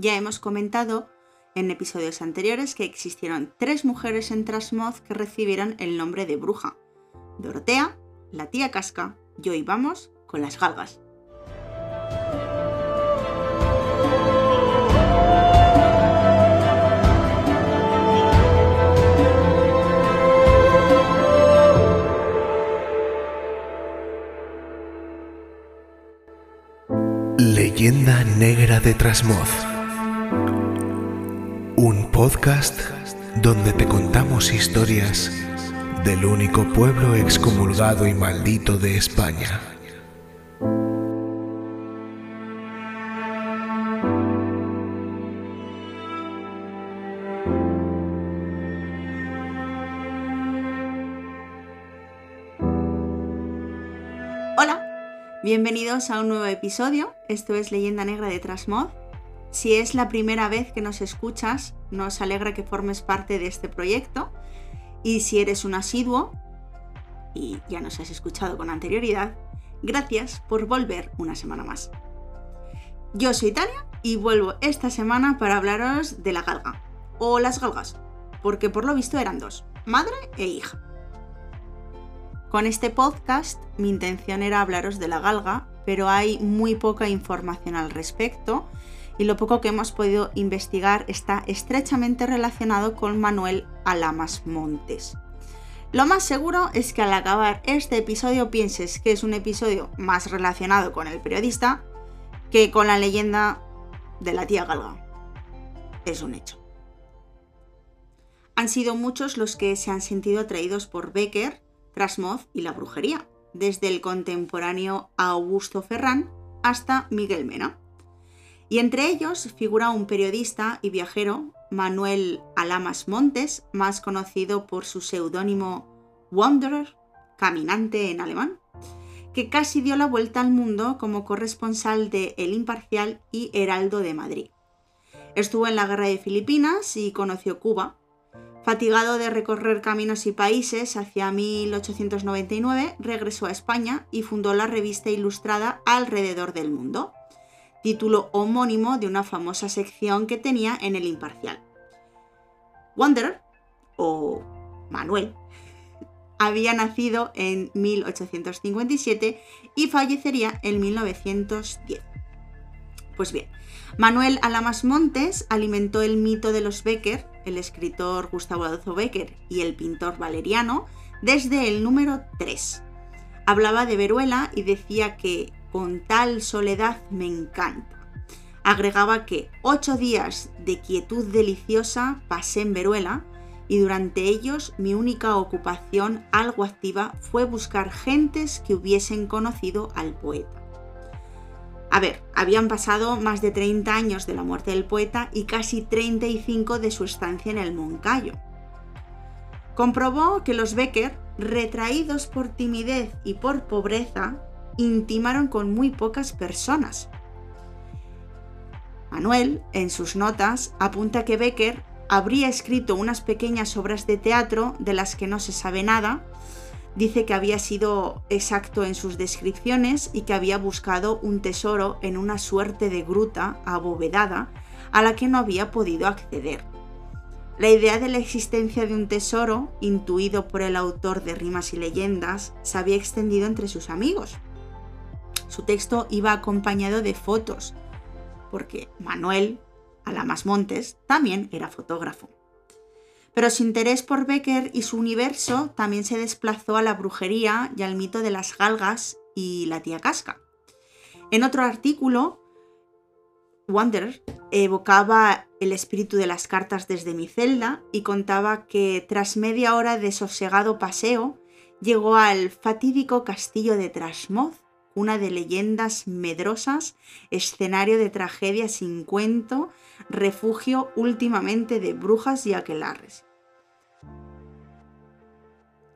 Ya hemos comentado en episodios anteriores que existieron tres mujeres en Trasmoz que recibieron el nombre de bruja. Dorotea, la tía Casca y hoy vamos con las galgas. Leyenda Negra de Trasmoz. Un podcast donde te contamos historias del único pueblo excomulgado y maldito de España. Hola, bienvenidos a un nuevo episodio. Esto es Leyenda Negra de Trasmod. Si es la primera vez que nos escuchas, nos alegra que formes parte de este proyecto. Y si eres un asiduo, y ya nos has escuchado con anterioridad, gracias por volver una semana más. Yo soy Tania y vuelvo esta semana para hablaros de la galga, o las galgas, porque por lo visto eran dos, madre e hija. Con este podcast mi intención era hablaros de la galga, pero hay muy poca información al respecto y lo poco que hemos podido investigar está estrechamente relacionado con Manuel Alamas Montes. Lo más seguro es que al acabar este episodio pienses que es un episodio más relacionado con el periodista que con la leyenda de la tía Galga. Es un hecho. Han sido muchos los que se han sentido atraídos por Becker, Trasmoz y la brujería, desde el contemporáneo Augusto Ferrán hasta Miguel Mena. Y entre ellos figura un periodista y viajero, Manuel Alamas Montes, más conocido por su seudónimo Wanderer, caminante en alemán, que casi dio la vuelta al mundo como corresponsal de El Imparcial y Heraldo de Madrid. Estuvo en la Guerra de Filipinas y conoció Cuba. Fatigado de recorrer caminos y países, hacia 1899 regresó a España y fundó la revista ilustrada Alrededor del Mundo, título homónimo de una famosa sección que tenía en el Imparcial. Wanderer, o Manuel, había nacido en 1857 y fallecería en 1910. Pues bien, Manuel Alamas Montes alimentó el mito de los Becker, el escritor Gustavo Adolfo Becker y el pintor Valeriano, desde el número 3. Hablaba de Veruela y decía que con tal soledad me encanta. Agregaba que ocho días de quietud deliciosa pasé en Veruela y durante ellos mi única ocupación algo activa fue buscar gentes que hubiesen conocido al poeta. A ver, habían pasado más de 30 años de la muerte del poeta y casi 35 de su estancia en el Moncayo. Comprobó que los Becker, retraídos por timidez y por pobreza, intimaron con muy pocas personas. Manuel, en sus notas, apunta que Becker habría escrito unas pequeñas obras de teatro de las que no se sabe nada, dice que había sido exacto en sus descripciones y que había buscado un tesoro en una suerte de gruta abovedada a la que no había podido acceder. La idea de la existencia de un tesoro, intuido por el autor de Rimas y Leyendas, se había extendido entre sus amigos. Su texto iba acompañado de fotos, porque Manuel Alamas Montes también era fotógrafo. Pero su interés por Becker y su universo también se desplazó a la brujería y al mito de las galgas y la tía casca. En otro artículo, Wanderer evocaba el espíritu de las cartas desde mi celda y contaba que tras media hora de sosegado paseo llegó al fatídico castillo de Trasmoz, una de leyendas medrosas, escenario de tragedia sin cuento, refugio últimamente de brujas y aquelarres.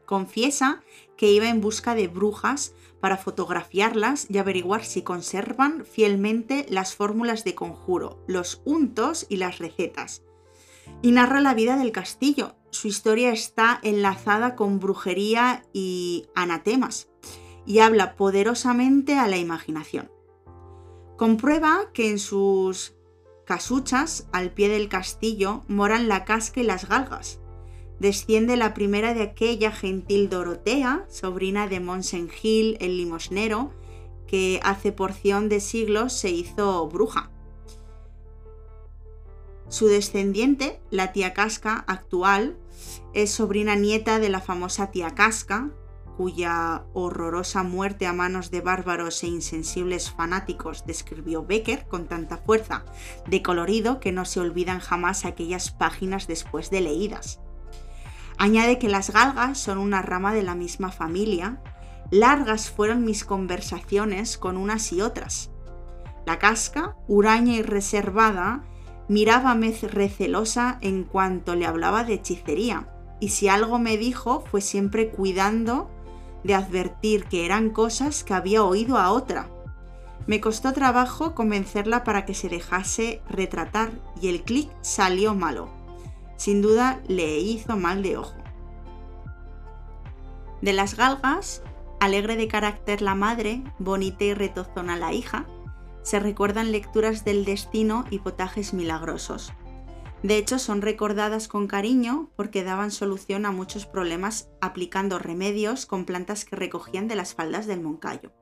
Confiesa que iba en busca de brujas para fotografiarlas y averiguar si conservan fielmente las fórmulas de conjuro, los untos y las recetas. Y narra la vida del castillo. Su historia está enlazada con brujería y anatemas y habla poderosamente a la imaginación. Comprueba que en sus casuchas, al pie del castillo, moran la casca y las galgas. Desciende la primera de aquella gentil Dorotea, sobrina de Monsengil el limosnero, que hace porción de siglos se hizo bruja. Su descendiente, la tía Casca actual, es sobrina nieta de la famosa tía Casca, cuya horrorosa muerte a manos de bárbaros e insensibles fanáticos describió Becker con tanta fuerza de colorido que no se olvidan jamás aquellas páginas después de leídas. Añade que las galgas son una rama de la misma familia. Largas fueron mis conversaciones con unas y otras. La casca, huraña y reservada, mirábame recelosa en cuanto le hablaba de hechicería, y si algo me dijo fue siempre cuidando de advertir que eran cosas que había oído a otra. Me costó trabajo convencerla para que se dejase retratar y el clic salió malo. Sin duda le hizo mal de ojo. De las galgas, alegre de carácter la madre, bonita y retozona la hija, se recuerdan lecturas del destino y potajes milagrosos. De hecho, son recordadas con cariño porque daban solución a muchos problemas aplicando remedios con plantas que recogían de las faldas del Moncayo.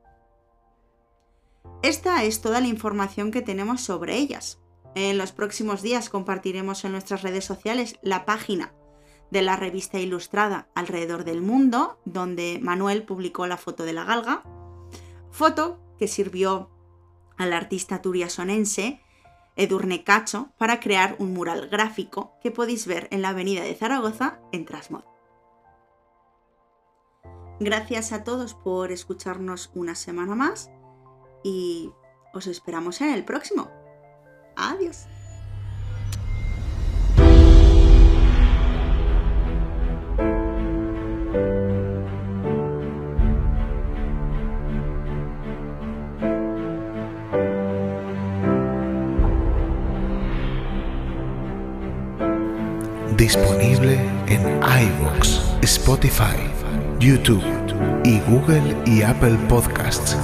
Esta es toda la información que tenemos sobre ellas. En los próximos días compartiremos en nuestras redes sociales la página de la revista ilustrada Alrededor del Mundo, donde Manuel publicó la foto de la galga, foto que sirvió al artista turiasonense Edurne Cacho para crear un mural gráfico que podéis ver en la avenida de Zaragoza en Trasmod. Gracias a todos por escucharnos una semana más y os esperamos en el próximo. Adiós. Disponible en iVoox, Spotify, YouTube y Google y Apple Podcasts.